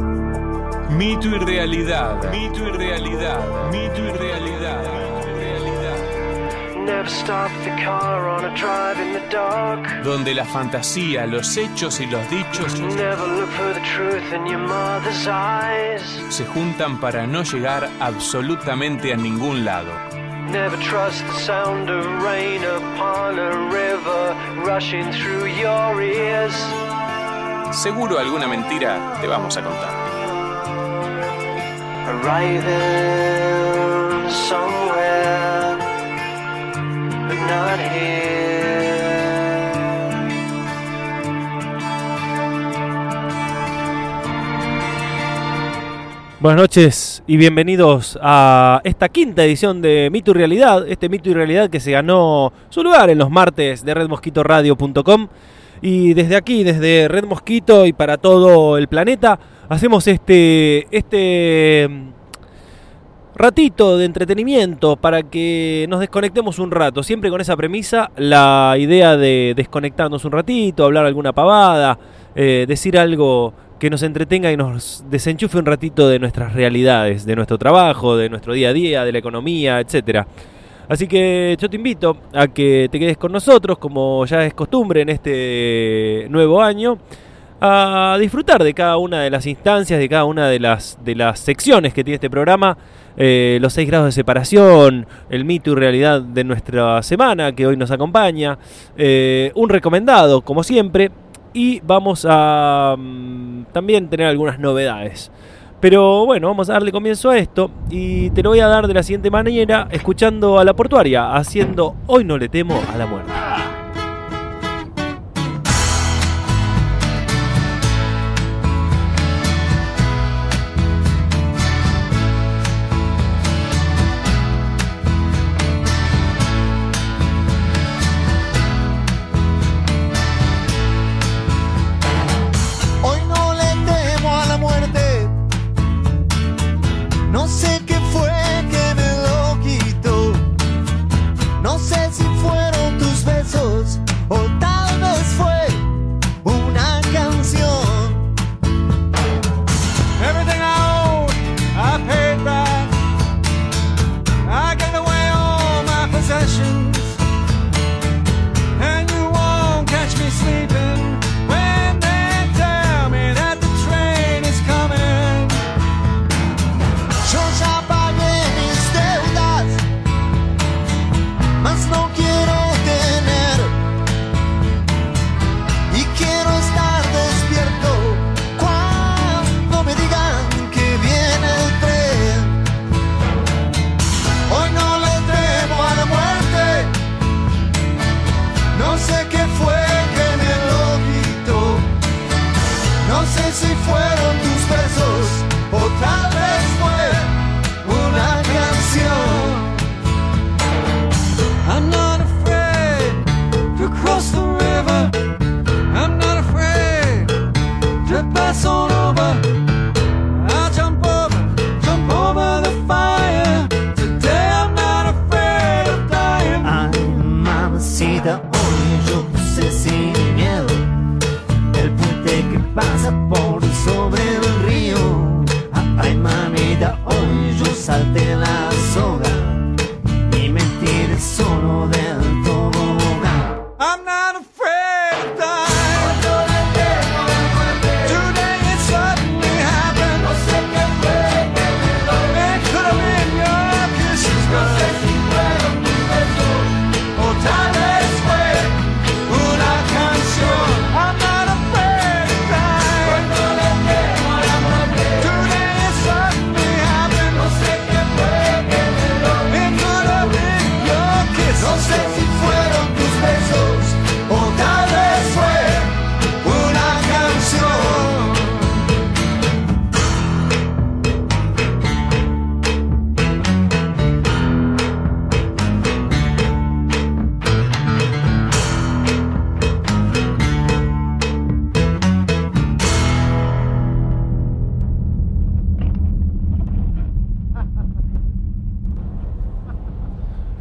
Mito y realidad. Mito y realidad. Mito y realidad. Never stop the car on a drive in the dark. Donde la fantasía, los hechos y los dichos Never look for the truth in your mother's eyes. se juntan para no llegar absolutamente a ningún lado. Never trust the sound of rain upon a river rushing through your ears. Seguro alguna mentira te vamos a contar. Arriving somewhere, but not here. Buenas noches y bienvenidos a esta quinta edición de Mito y Realidad, este Mito y Realidad que se ganó su lugar en los martes de redmosquitoradio.com y desde aquí, desde Red Mosquito y para todo el planeta, hacemos este, este mm, ratito de entretenimiento para que nos desconectemos un rato, siempre con esa premisa, la idea de desconectarnos un ratito, hablar alguna pavada, eh, decir algo que nos entretenga y nos desenchufe un ratito de nuestras realidades, de nuestro trabajo, de nuestro día a día, de la economía, etcétera. Así que yo te invito a que te quedes con nosotros, como ya es costumbre en este nuevo año, a disfrutar de cada una de las instancias, de cada una de las, de las secciones que tiene este programa, eh, los seis grados de separación, el mito y realidad de nuestra semana que hoy nos acompaña, eh, un recomendado, como siempre, y vamos a mm, también tener algunas novedades. Pero bueno, vamos a darle comienzo a esto y te lo voy a dar de la siguiente manera, escuchando a la portuaria, haciendo Hoy no le temo a la muerte.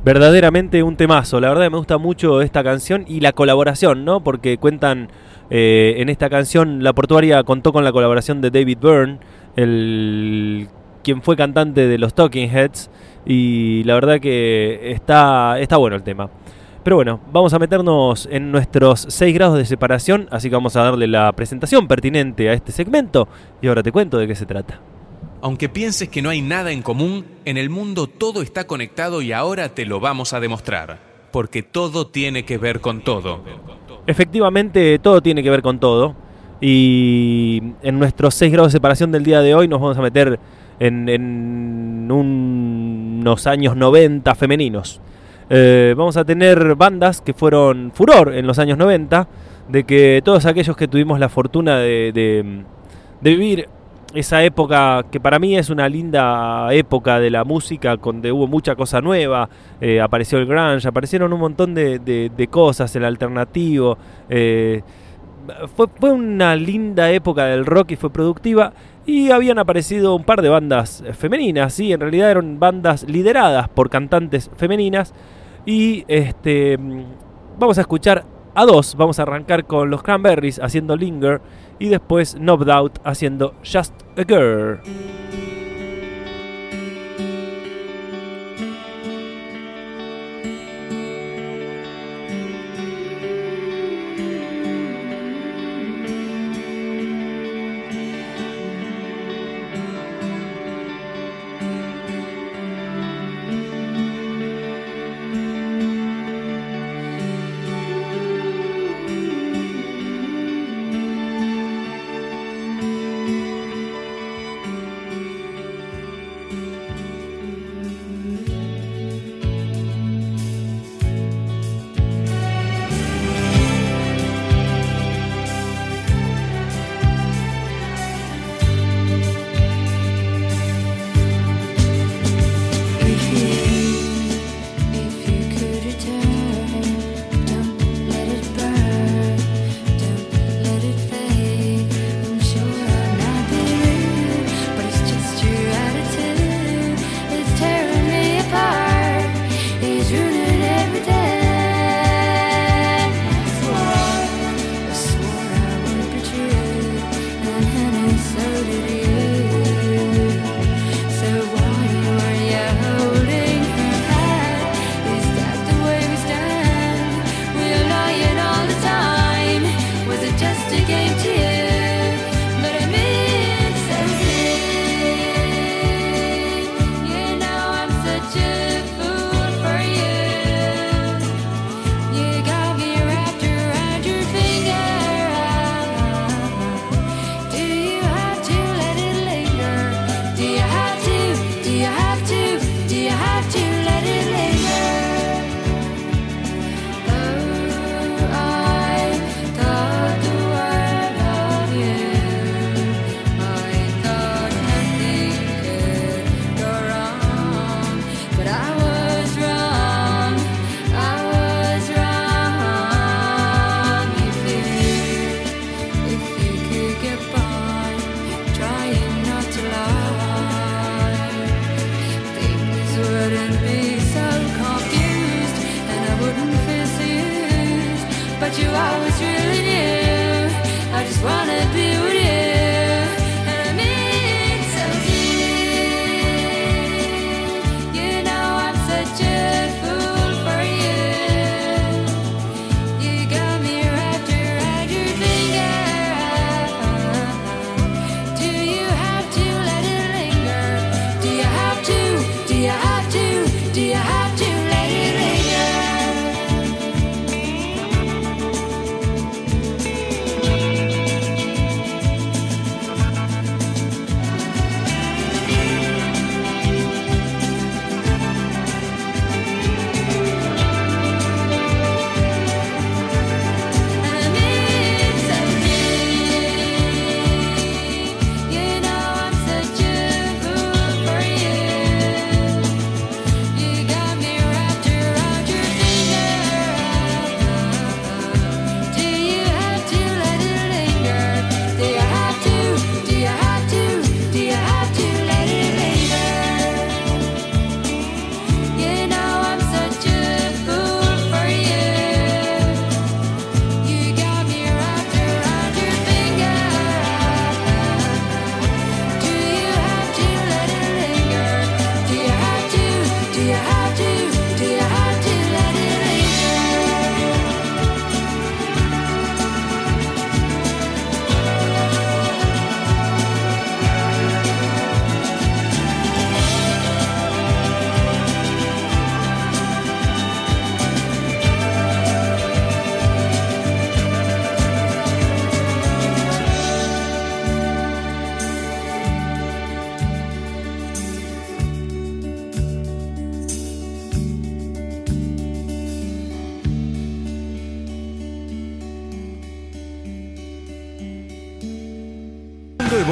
Verdaderamente un temazo, la verdad me gusta mucho esta canción y la colaboración, ¿no? Porque cuentan Eh, en esta canción, La Portuaria contó con la colaboración de David Byrne, el, quien fue cantante de los Talking Heads, y la verdad que está, está bueno el tema. Pero bueno, vamos a meternos en nuestros 6 grados de separación, así que vamos a darle la presentación pertinente a este segmento, y ahora te cuento de qué se trata. Aunque pienses que no hay nada en común, en el mundo todo está conectado y ahora te lo vamos a demostrar. Porque todo tiene que ver con todo. Efectivamente, todo tiene que ver con todo. Y en nuestros 6 grados de separación del día de hoy nos vamos a meter en, unos años 90 femeninos. Eh, vamos a tener bandas que fueron furor en los años 90, de que todos aquellos que tuvimos la fortuna de vivir esa época que para mí es una linda época de la música, donde hubo mucha cosa nueva, eh, apareció el grunge, aparecieron un montón de, de- cosas, el alternativo. eh, fue, fue una linda época del rock y fue productiva. Y habían aparecido un par de bandas femeninas, sí, en realidad eran bandas lideradas por cantantes femeninas. Y este mm, vamos a escuchar a dos. Vamos a arrancar con los Cranberries haciendo Linger y después No Doubt haciendo Just a Girl.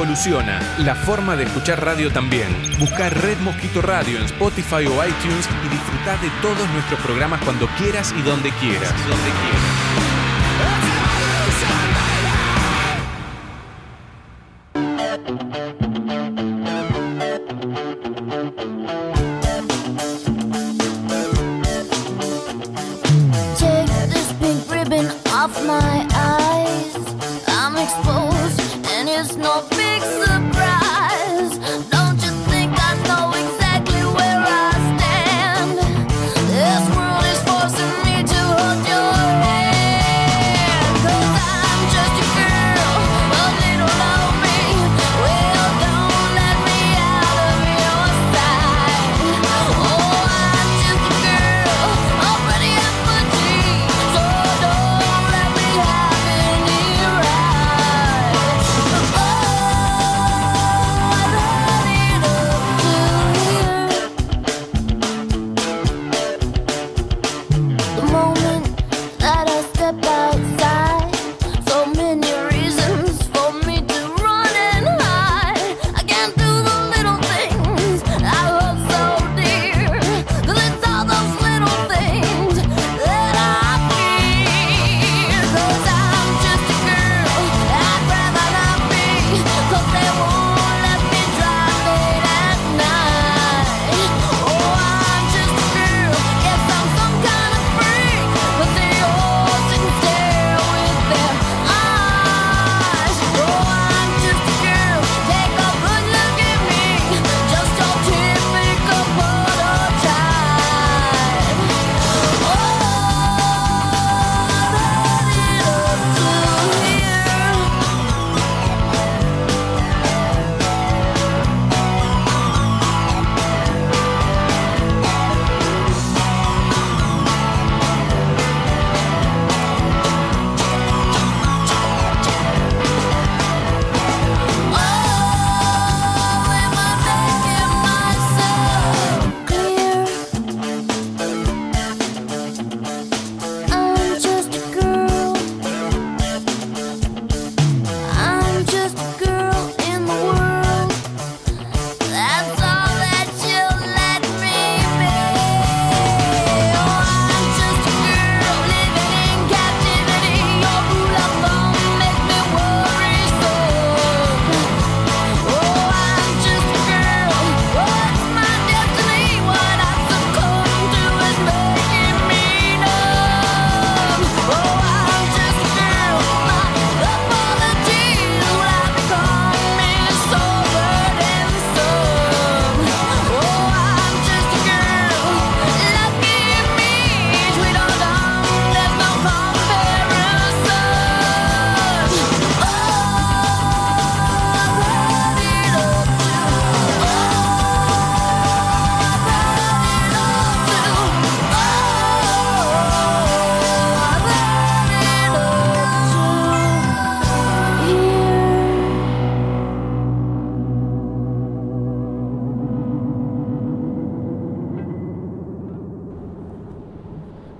Evoluciona, la forma de escuchar radio también. Busca Red Mosquito Radio en Spotify o iTunes y disfruta de todos nuestros programas cuando quieras y donde quieras. Donde quieras.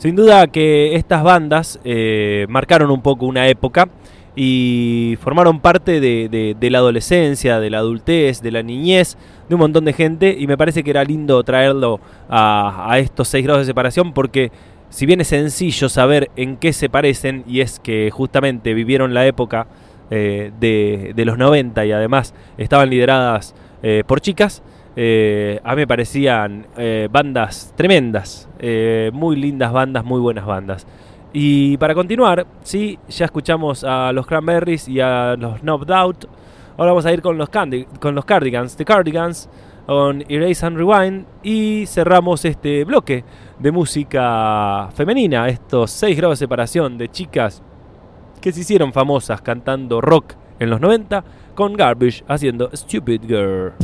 Sin duda que estas bandas eh, marcaron un poco una época y formaron parte de, la adolescencia, de la adultez, de la niñez, de un montón de gente y me parece que era lindo traerlo a, estos seis grados de separación porque si bien es sencillo saber en qué se parecen y es que justamente vivieron la época eh, de, de los 90 y además estaban lideradas eh, por chicas, eh, a mí me parecían eh, bandas tremendas, eh, muy lindas bandas, muy buenas bandas. Y para continuar, sí, ya escuchamos a los Cranberries y a los No Doubt. Ahora vamos a ir con los, con los Cardigans, The Cardigans, con Erase and Rewind. Y cerramos este bloque de música femenina, estos 6 grados de separación de chicas que se hicieron famosas cantando rock en los 90, con Garbage haciendo Stupid Girl.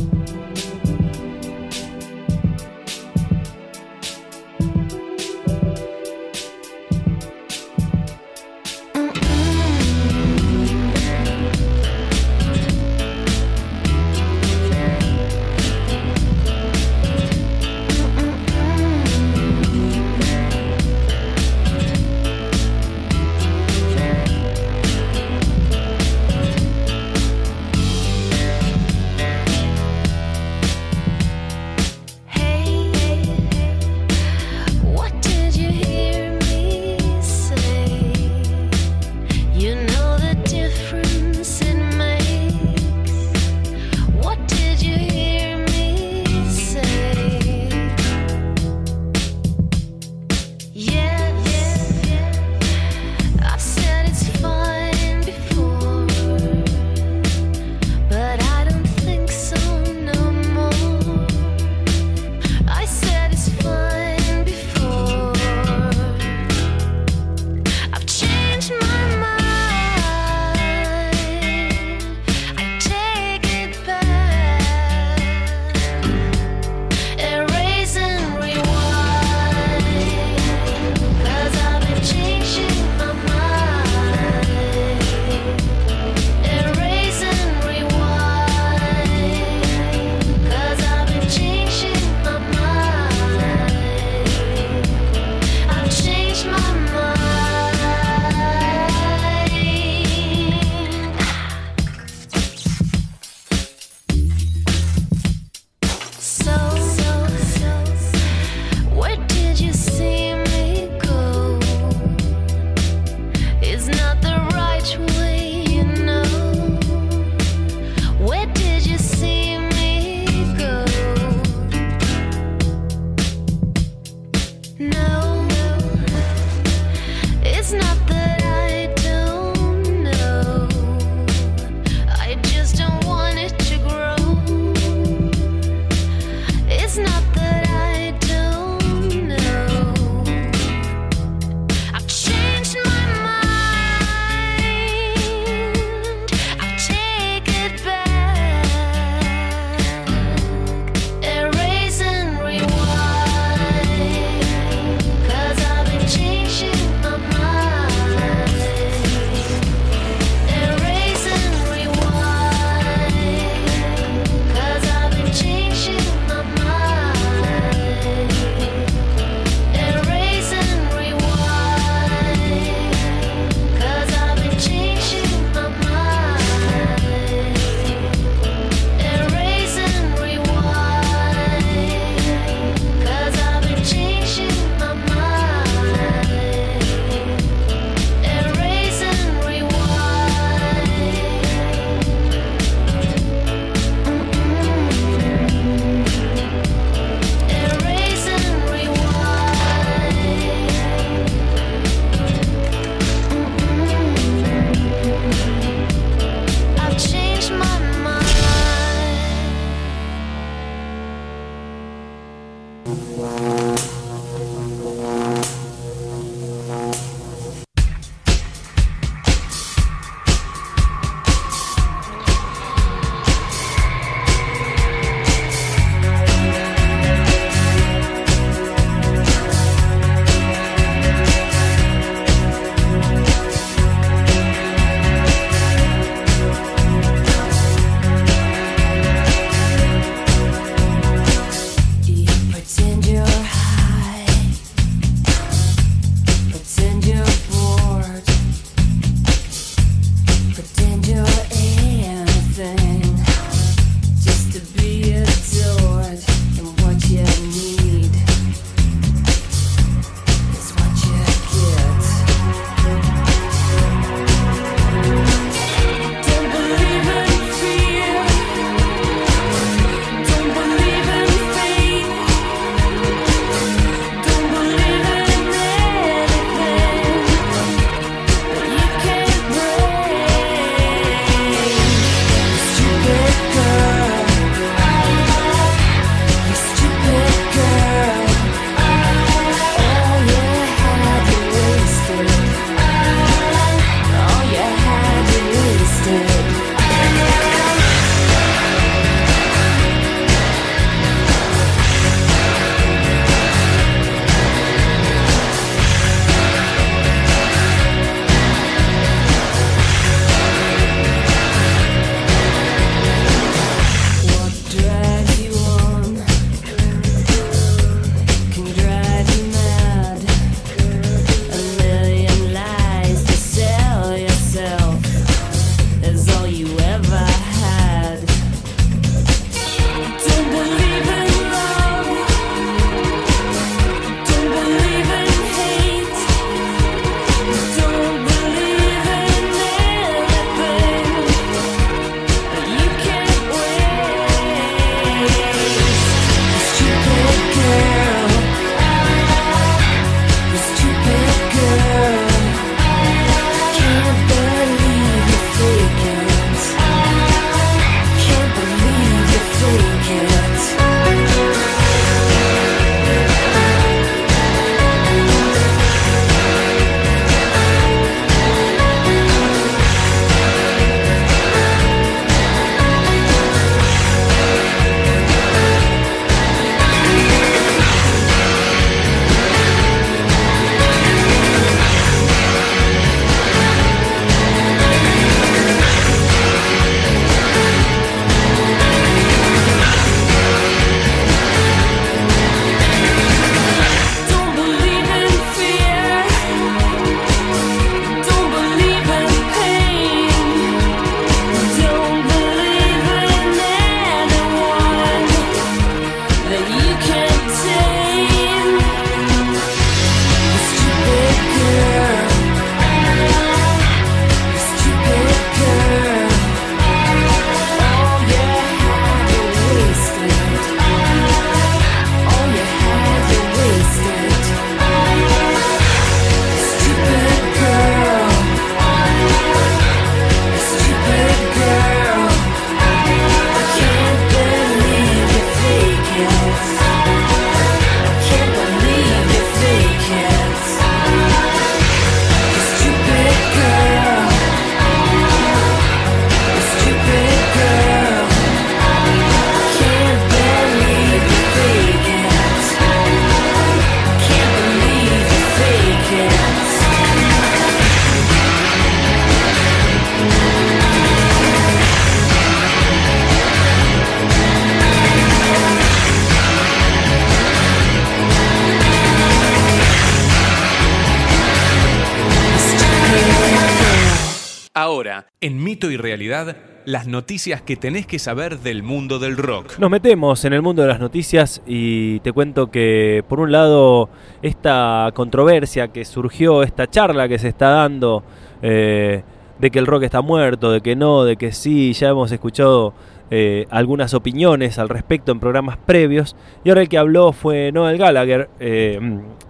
En Mito y Realidad, las noticias que tenés que saber del mundo del rock. Nos metemos en el mundo de las noticias y te cuento que por un lado esta controversia que surgió, esta charla que se está dando eh, de que el rock está muerto, de que no, de que sí, ya hemos escuchado eh, algunas opiniones al respecto en programas previos y ahora el que habló fue Noel Gallagher, eh,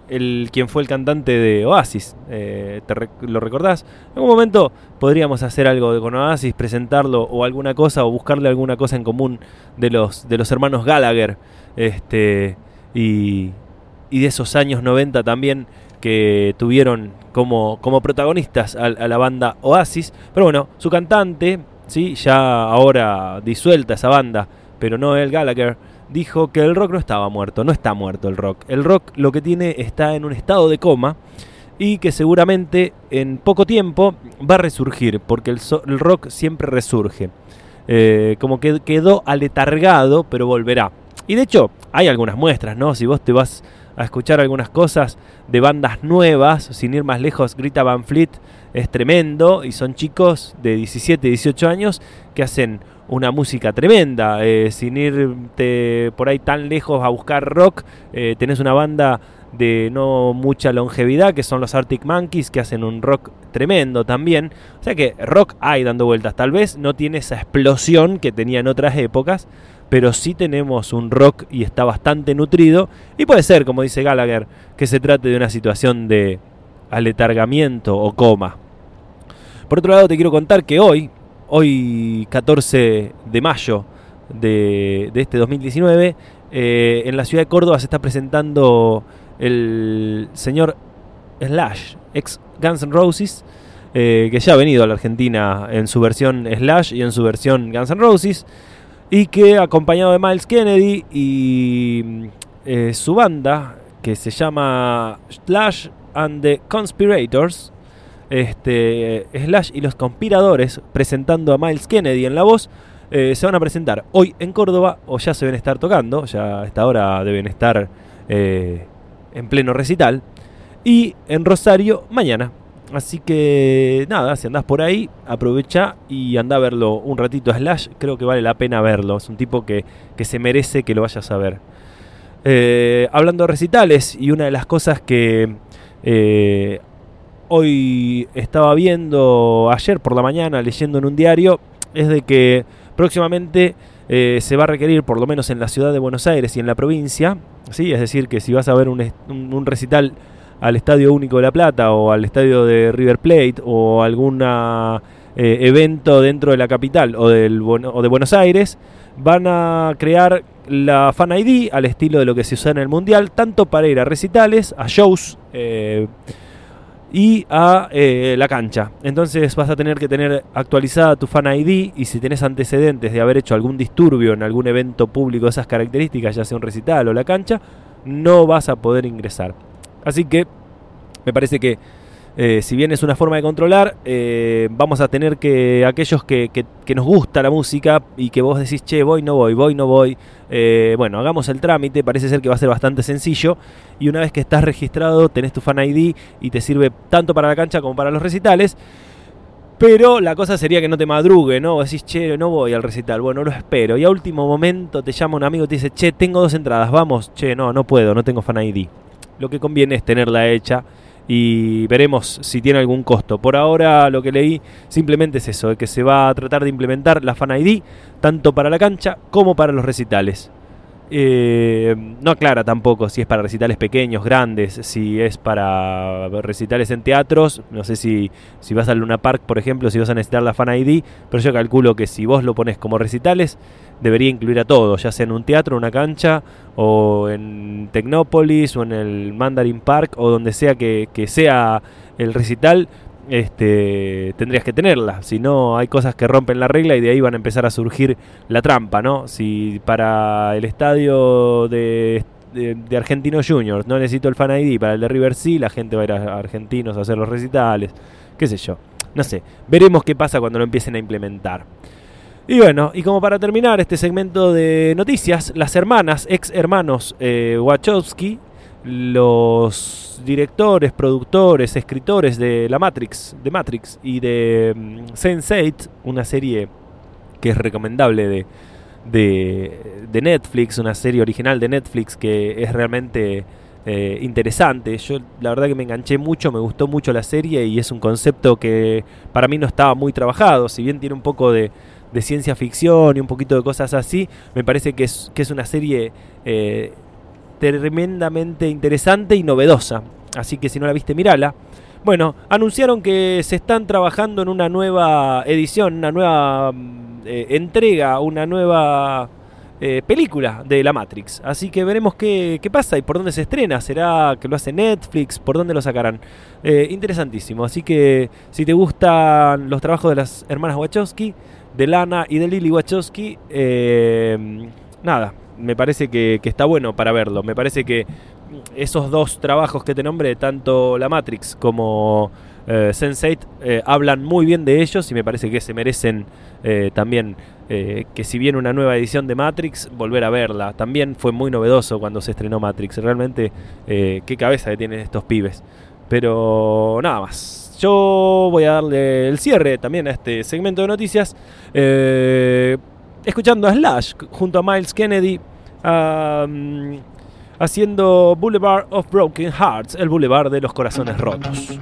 el quien fue el cantante de Oasis. Eh, ¿te ¿Lo recordás? En algún momento podríamos hacer algo con Oasis, presentarlo o alguna cosa o buscarle alguna cosa en común de los, de los hermanos Gallagher este, y, y de esos años 90 también que tuvieron como, como protagonistas a la banda Oasis. Pero bueno, su cantante, ¿sí? ya ahora disuelta esa banda, pero Noel Gallagher, dijo que el rock no estaba muerto, no está muerto el rock. El rock lo que tiene está en un estado de coma y que seguramente en poco tiempo va a resurgir, porque el, rock siempre resurge. Eh, como que quedó aletargado, pero volverá. Y de hecho, hay algunas muestras, ¿no? Si vos te vas a escuchar algunas cosas de bandas nuevas, sin ir más lejos, Grita Van Fleet es tremendo y son chicos de 17, 18 años que hacen una música tremenda. Eh, sin irte por ahí tan lejos a buscar rock, eh, tenés una banda de no mucha longevidad que son los Arctic Monkeys que hacen un rock tremendo también. O sea que rock hay dando vueltas. Tal vez no tiene esa explosión que tenía en otras épocas, pero sí tenemos un rock y está bastante nutrido. Y puede ser, como dice Gallagher, que se trate de una situación de aletargamiento o coma. Por otro lado, te quiero contar que hoy, hoy 14 de mayo de, de este 2019, eh, en la ciudad de Córdoba se está presentando el señor Slash, ex Guns N' Roses, eh, que ya ha venido a la Argentina en su versión Slash y en su versión Guns N' Roses, y que acompañado de Miles Kennedy y eh, su banda, que se llama Slash and the Conspirators, este, Slash y los conspiradores, presentando a Miles Kennedy en la voz, eh, se van a presentar hoy en Córdoba, o ya se deben estar tocando, ya a esta hora deben estar eh, en pleno recital, y en Rosario mañana. Así que nada, si andás por ahí, aprovecha y anda a verlo un ratito a Slash, creo que vale la pena verlo, es un tipo que, que se merece que lo vayas a ver. Eh, hablando de recitales, y una de las cosas que eh, hoy estaba viendo ayer por la mañana, leyendo en un diario, es de que próximamente eh, se va a requerir, por lo menos en la ciudad de Buenos Aires y en la provincia, ¿sí? es decir, que si vas a ver un, un recital al Estadio Único de La Plata o al Estadio de River Plate o algún evento dentro de la capital o, del, o de Buenos Aires, van a crear la Fan ID al estilo de lo que se usa en el Mundial, tanto para ir a recitales, a shows eh, y a eh, la cancha. Entonces vas a tener que tener actualizada tu Fan ID y si tenés antecedentes de haber hecho algún disturbio en algún evento público de esas características, ya sea un recital o la cancha, no vas a poder ingresar. Así que me parece que eh, si bien es una forma de controlar, eh, vamos a tener que aquellos que, que- nos gusta la música y que vos decís, che, voy, no voy, voy, no voy, eh, bueno, hagamos el trámite, parece ser que va a ser bastante sencillo y una vez que estás registrado tenés tu fan ID y te sirve tanto para la cancha como para los recitales. Pero la cosa sería que no te madrugue, ¿no? Vos decís, che, no voy al recital, bueno, lo espero. Y a último momento te llama un amigo y te dice, che, tengo dos entradas, vamos, che, no, no puedo, no tengo fan ID. Lo que conviene es tenerla hecha y veremos si tiene algún costo. Por ahora lo que leí simplemente es eso, que se va a tratar de implementar la Fan ID tanto para la cancha como para los recitales. Eh, no aclara tampoco si es para recitales pequeños, grandes, si es para recitales en teatros. No sé si, si vas al Luna Park, por ejemplo, si vas a necesitar la Fan ID, pero yo calculo que si vos lo pones como recitales, debería incluir a todos, ya sea en un teatro, una cancha, o en Tecnópolis, o en el Mandarin Park, o donde sea que, que sea el recital, este, tendrías que tenerla. Si no, hay cosas que rompen la regla y de ahí van a empezar a surgir la trampa, ¿no? Si para el estadio de, de, de Argentino Juniors no necesito el Fan ID, para el de River sí, la gente va a ir a Argentinos a hacer los recitales, qué sé yo. No sé, veremos qué pasa cuando lo empiecen a implementar. Y bueno, y como para terminar este segmento de noticias, las hermanas, ex hermanos eh, Wachowski, los directores, productores, escritores de la Matrix, de Matrix y de mm, Sense8, una serie que es recomendable de, de, Netflix, una serie original de Netflix que es realmente eh, interesante. Yo la verdad que me enganché mucho, me gustó mucho la serie y es un concepto que para mí no estaba muy trabajado, si bien tiene un poco de, de ciencia ficción y un poquito de cosas así, me parece que es, que es una serie eh, tremendamente interesante y novedosa. Así que si no la viste, mírala. Bueno, anunciaron que se están trabajando en una nueva edición, una nueva mm, eh, entrega, una nueva eh, película de la Matrix. Así que veremos qué, qué pasa y por dónde se estrena. ¿Será que lo hace Netflix? ¿Por dónde lo sacarán? Eh, interesantísimo. Así que si te gustan los trabajos de las hermanas Wachowski, de Lana y de Lily Wachowski, nada, me parece que, que está bueno para verlo. Me parece que esos dos trabajos que te nombré, tanto la Matrix como eh, Sense8, eh, hablan muy bien de ellos y me parece que se merecen eh, también eh, que si viene una nueva edición de Matrix, volver a verla. También fue muy novedoso cuando se estrenó Matrix. Realmente, qué cabeza que tienen estos pibes. Pero nada más. Yo voy a darle el cierre también a este segmento de noticias. Escuchando a Slash junto a Miles Kennedy. haciendo Boulevard of Broken Hearts, el Boulevard de los Corazones Rotos.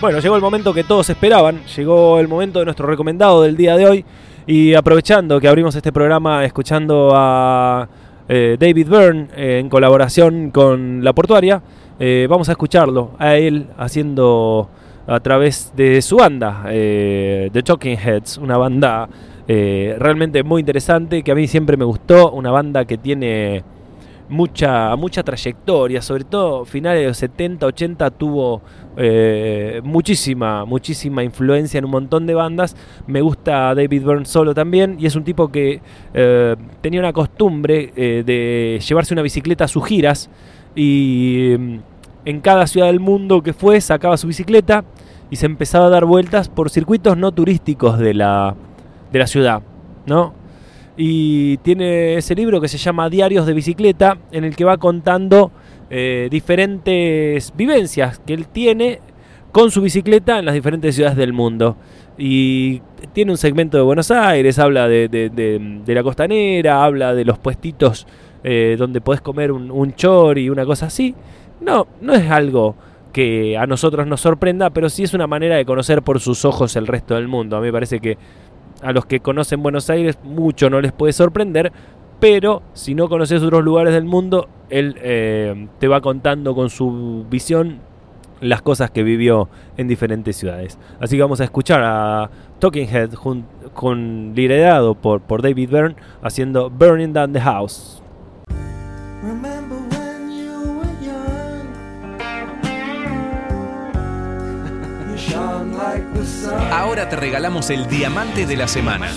Bueno, llegó el momento que todos esperaban, llegó el momento de nuestro recomendado del día de hoy y aprovechando que abrimos este programa escuchando a eh, David Byrne eh, en colaboración con La Portuaria, eh, vamos a escucharlo a él haciendo a través de su banda, eh, The Talking Heads, una banda realmente muy interesante que a mí siempre me gustó, una banda que tiene mucha, mucha trayectoria, sobre todo finales de los 70, 80 tuvo eh, muchísima, muchísima influencia en un montón de bandas. Me gusta David Byrne solo también y es un tipo que eh, tenía una costumbre eh, de llevarse una bicicleta a sus giras y mm, en cada ciudad del mundo que fue sacaba su bicicleta y se empezaba a dar vueltas por circuitos no turísticos de la, de la ciudad, ¿no? Y tiene ese libro que se llama Diarios de Bicicleta, en el que va contando eh, diferentes vivencias que él tiene con su bicicleta en las diferentes ciudades del mundo. Y tiene un segmento de Buenos Aires, habla de, de- la costanera, habla de los puestitos eh, donde podés comer un, un y una cosa así. No, no es algo que a nosotros nos sorprenda, pero sí es una manera de conocer por sus ojos el resto del mundo. A mí me parece que a los que conocen Buenos Aires mucho no les puede sorprender, pero si no conoces otros lugares del mundo, él eh, te va contando con su visión las cosas que vivió en diferentes ciudades. Así que vamos a escuchar a Talking Head con liderado por, por David Byrne haciendo Burning Down the House. Ahora te regalamos el diamante de la semana.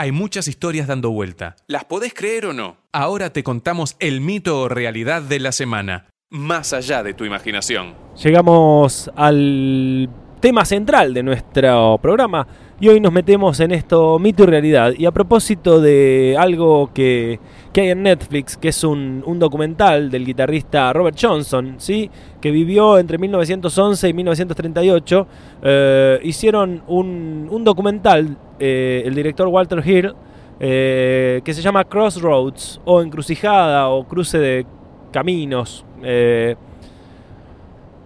Hay muchas historias dando vuelta. ¿Las podés creer o no? Ahora te contamos el mito o realidad de la semana. Más allá de tu imaginación. Llegamos al tema central de nuestro programa y hoy nos metemos en esto mito y realidad. Y a propósito de algo que, que hay en Netflix, que es un, un documental del guitarrista Robert Johnson, ¿sí? que vivió entre 1911 y 1938, eh, hicieron un, un documental, eh, el director Walter Hill, eh, que se llama Crossroads, o Encrucijada, o Cruce de Caminos.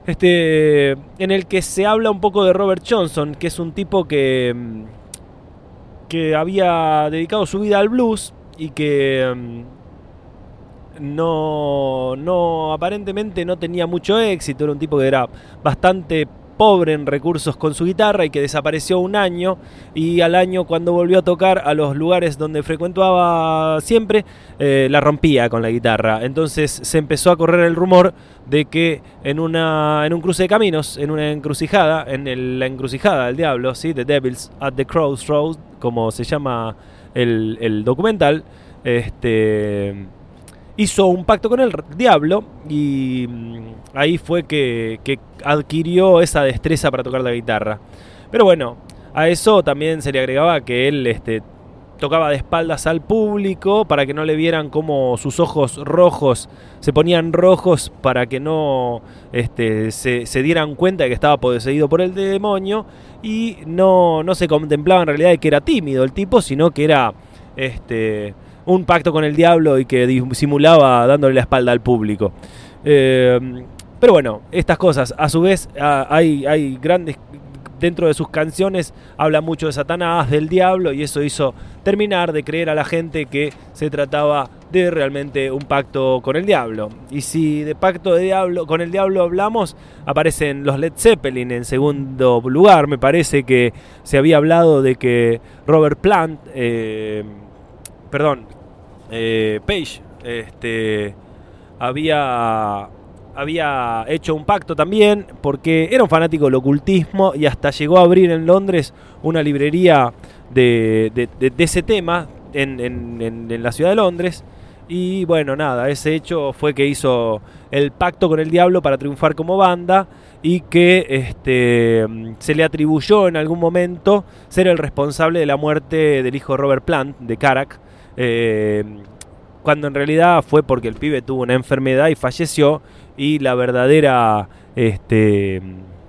Este, en el que se habla un poco de Robert Johnson, que es un tipo que, mm, que había dedicado su vida al blues y que mm, no, no, aparentemente no tenía mucho éxito, era un tipo que era bastante pobre en recursos con su guitarra y que desapareció un año. Y al año cuando volvió a tocar a los lugares donde frecuentaba siempre eh, la rompía con la guitarra. Entonces se empezó a correr el rumor de que en una en un cruce de caminos en una encrucijada en el- la encrucijada del diablo sí The Devils at the Crossroads como se llama el, el documental este hizo un pacto con el diablo y mm, ahí fue que, adquirió esa destreza para tocar la guitarra. Pero bueno, a eso también se le agregaba que él este, tocaba de espaldas al público para que no le vieran cómo sus ojos rojos se ponían rojos para que no este, se, se dieran cuenta de que estaba poseído por el demonio y no, no se contemplaba en realidad de que era tímido el tipo, sino que era este, un pacto con el diablo y que disimulaba dándole la espalda al público. Eh, pero bueno, estas cosas, a su vez, hay, hay grandes. Dentro de sus canciones habla mucho de Satanás, del diablo, y eso hizo terminar de creer a la gente que se trataba de realmente un pacto con el diablo. Y si de pacto de diablo, con el diablo hablamos, aparecen los Led Zeppelin en segundo lugar. Me parece que se había hablado de que Robert Plant, eh, perdón, eh, Page, este, había, había hecho un pacto también porque era un fanático del ocultismo y hasta llegó a abrir en Londres una librería de, ese tema en, la ciudad de Londres. Y bueno, nada, ese hecho fue que hizo el pacto con el diablo para triunfar como banda y que este, se le atribuyó en algún momento ser el responsable de la muerte del hijo Robert Plant, de Carac, eh, cuando en realidad fue porque el pibe tuvo una enfermedad y falleció y la verdadera este,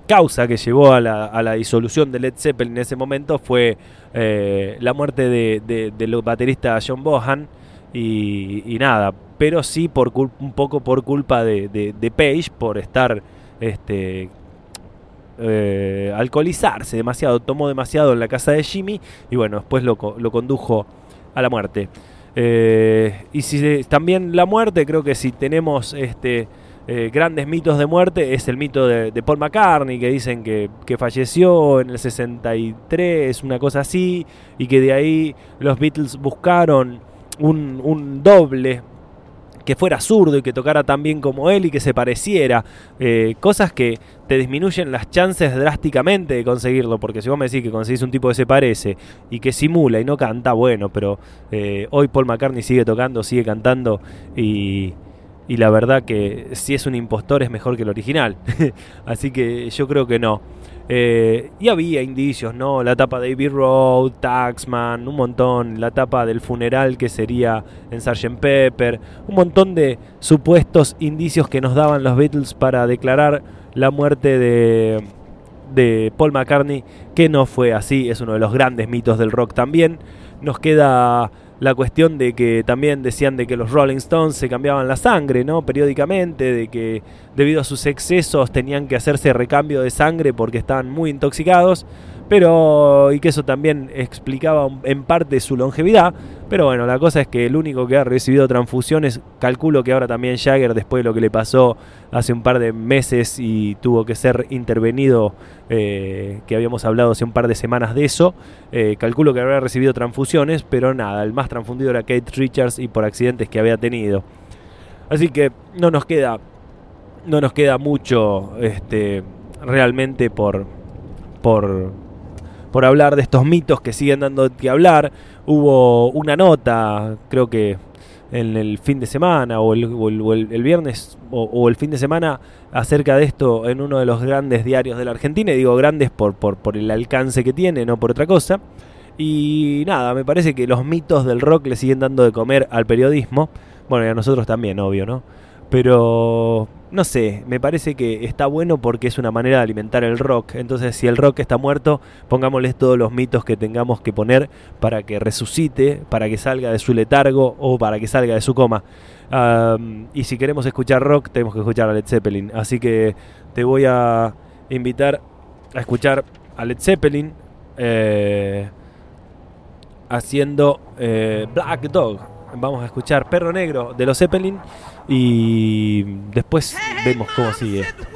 causa que llevó a la, a la disolución de Led Zeppelin en ese momento fue eh, la muerte de- de- del baterista John Bohan y, y nada, pero sí por un poco por culpa de, Page por estar este, eh, alcoholizarse demasiado, tomó demasiado en la casa de Jimmy y bueno, después lo, lo condujo a la muerte. Eh, y si también la muerte, creo que si tenemos este, eh, grandes mitos de muerte, es el mito de, de Paul McCartney, que dicen que, que falleció en el 63, una cosa así, y que de ahí los Beatles buscaron un, un doble que fuera zurdo y que tocara tan bien como él y que se pareciera. Eh, cosas que te disminuyen las chances drásticamente de conseguirlo. Porque si vos me decís que conseguís un tipo que se parece y que simula y no canta, bueno, pero eh, hoy Paul McCartney sigue tocando, sigue cantando y, y la verdad que si es un impostor es mejor que el original. Así que yo creo que no. Eh, y había indicios, ¿no? La tapa de Abbey Road, Taxman, un montón. La tapa del funeral que sería en Sgt. Pepper. Un montón de supuestos indicios que nos daban los Beatles para declarar la muerte de, de Paul McCartney, que no fue así. Es uno de los grandes mitos del rock también. Nos queda la cuestión de que también decían de que los Rolling Stones se cambiaban la sangre, ¿no? Periódicamente, de que debido a sus excesos tenían que hacerse recambio de sangre porque estaban muy intoxicados, pero y que eso también explicaba en parte su longevidad, pero bueno, la cosa es que el único que ha recibido transfusiones, calculo que ahora también Jagger después de lo que le pasó hace un par de meses y tuvo que ser intervenido, eh, que habíamos hablado hace un par de semanas de eso, eh, calculo que habrá recibido transfusiones, pero nada, el más transfundido era Kate Richards y por accidentes que había tenido. Así que no nos queda, no nos queda mucho, este, realmente por, por, por hablar de estos mitos que siguen dando que hablar. Hubo una nota, creo que en el fin de semana o el, viernes o, o el fin de semana acerca de esto en uno de los grandes diarios de la Argentina. Y digo grandes por, por, por el alcance que tiene, no por otra cosa. Y nada, me parece que los mitos del rock le siguen dando de comer al periodismo. Bueno, y a nosotros también, obvio, ¿no? Pero, no sé, me parece que está bueno porque es una manera de alimentar el rock. Entonces, si el rock está muerto, pongámosles todos los mitos que tengamos que poner para que resucite, para que salga de su letargo o para que salga de su coma. Y si queremos escuchar rock, tenemos que escuchar a Led Zeppelin. Así que te voy a invitar a escuchar a Led Zeppelin eh, haciendo eh, Black Dog. Vamos a escuchar Perro Negro de los Zeppelin y después vemos cómo sigue. esto.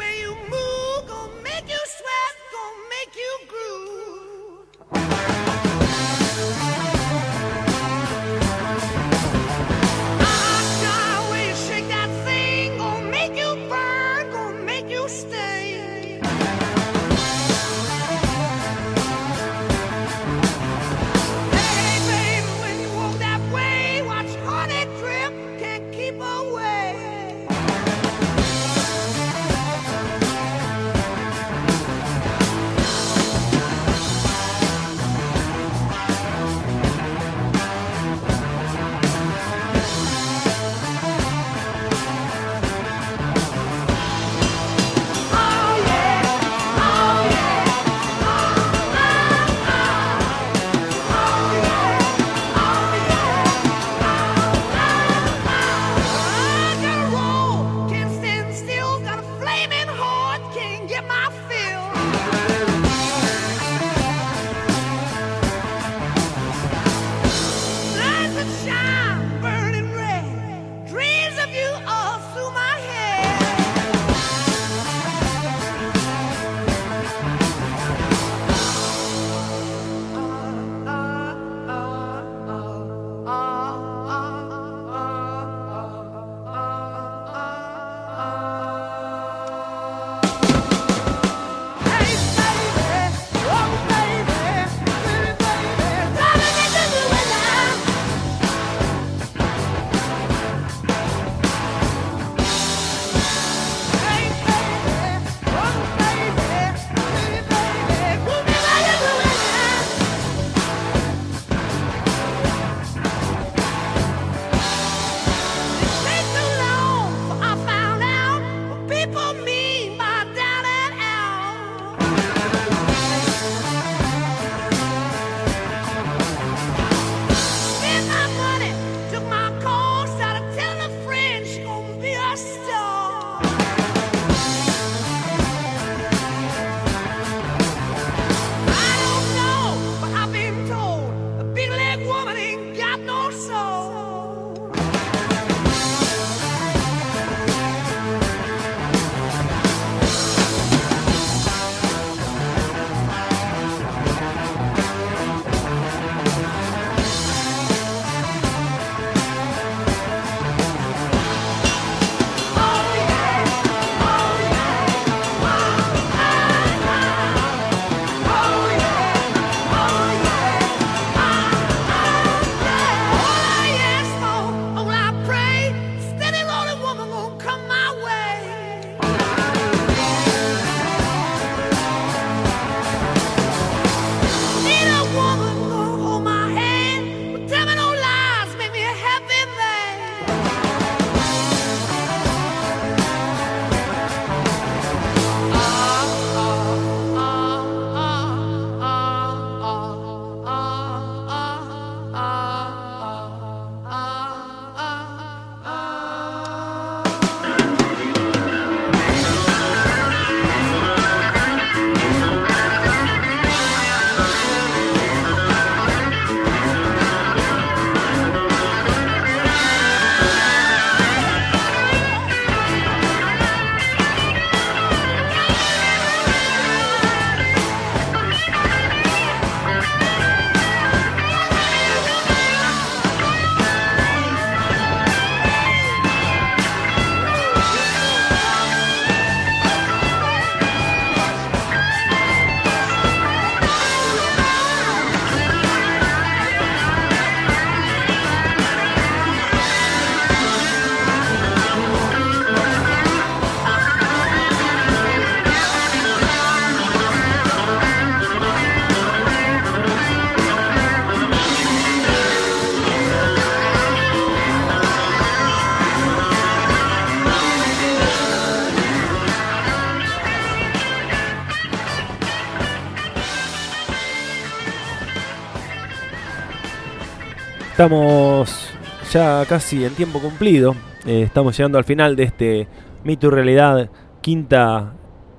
Estamos ya casi en tiempo cumplido. Eh, estamos llegando al final de este Mito y Realidad quinta,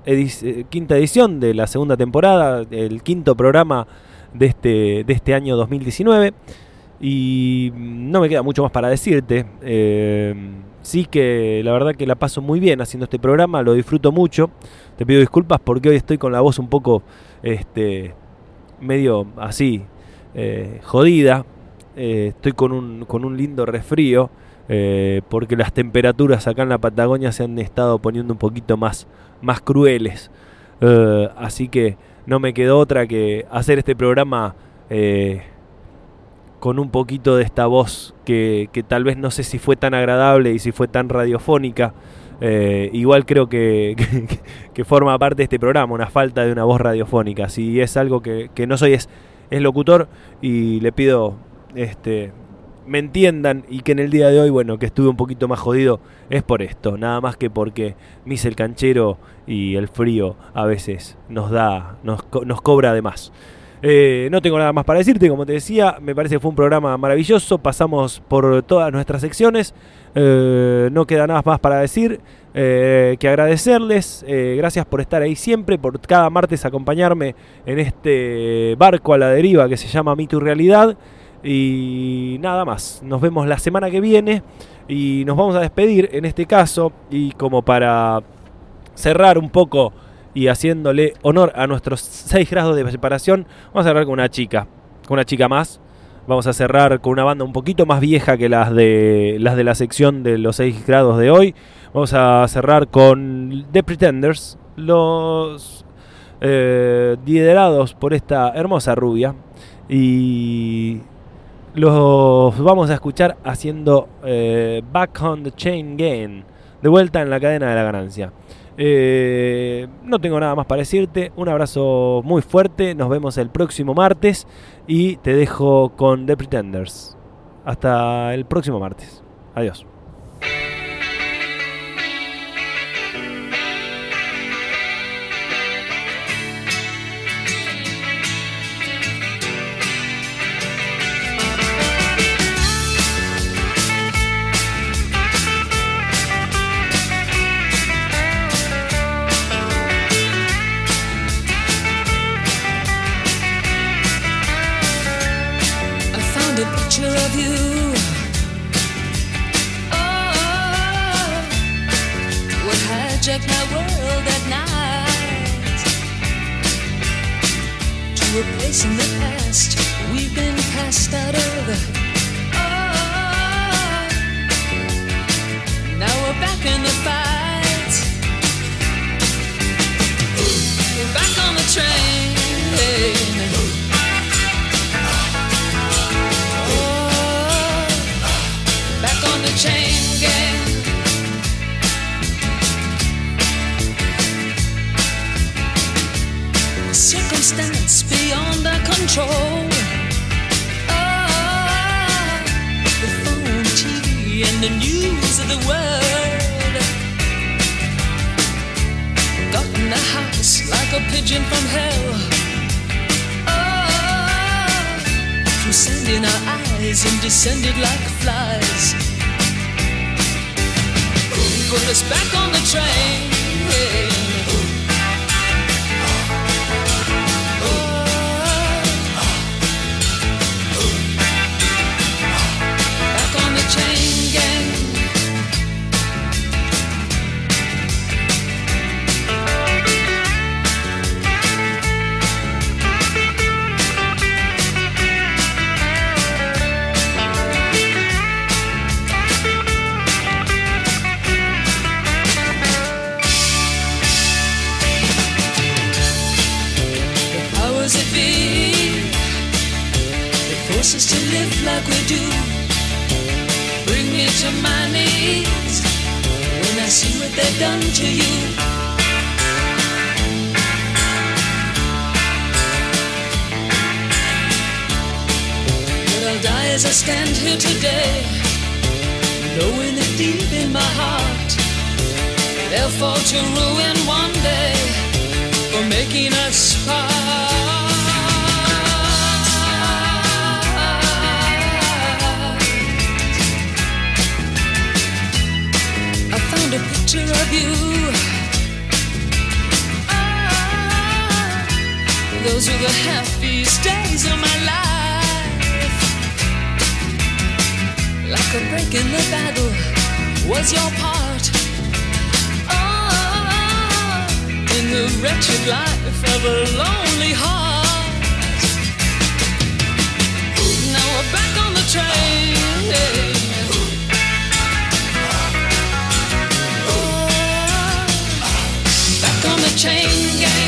eh, quinta edición de la segunda temporada, el quinto programa de este, de este año 2019. Y no me queda mucho más para decirte. Eh, sí que la verdad que la paso muy bien haciendo este programa, lo disfruto mucho. Te pido disculpas porque hoy estoy con la voz un poco este, medio así, jodida. Eh, estoy con un, con un lindo resfrío eh, porque las temperaturas acá en la Patagonia se han estado poniendo un poquito más, más crueles. Eh, así que no me quedó otra que hacer este programa con un poquito de esta voz que, que tal vez no sé si fue tan agradable y si fue tan radiofónica. Igual creo que, que- forma parte de este programa, una falta de una voz radiofónica. Si es algo que, que no soy, es, es locutor y le pido este, me entiendan y que en el día de hoy, bueno, que estuve un poquito más jodido, es por esto, nada más que porque me hice el canchero y el frío a veces nos da, nos, nos cobra de más. Eh, no tengo nada más para decirte, como te decía, me parece que fue un programa maravilloso, pasamos por todas nuestras secciones, eh, no queda nada más para decir eh, que agradecerles, gracias por estar ahí siempre, por cada martes acompañarme en este barco a la deriva que se llama Mito y Realidad. Y nada más, nos vemos la semana que viene y nos vamos a despedir en este caso y como para cerrar un poco y haciéndole honor a nuestros 6 grados de separación, vamos a cerrar con una chica, con una chica más. Vamos a cerrar con una banda un poquito más vieja que las de las de la sección de los 6 grados de hoy. Vamos a cerrar con The Pretenders, los eh, liderados por esta hermosa rubia. Y los vamos a escuchar haciendo eh, Back on the Chain Gain, de vuelta en la cadena de la ganancia. Eh, no tengo nada más para decirte, un abrazo muy fuerte, nos vemos el próximo martes y te dejo con The Pretenders. Hasta el próximo martes. Adiós. You. Me to my knees when I see what they've done to you. But I'll die as I stand here today, knowing that deep in my heart they'll fall to ruin one day for making us part. Picture of you. Ah, those were the happiest days of my life. Like a break in the battle was your part. Ah, in the wretched life of a lonely heart. Now we're back on the train. chain gang.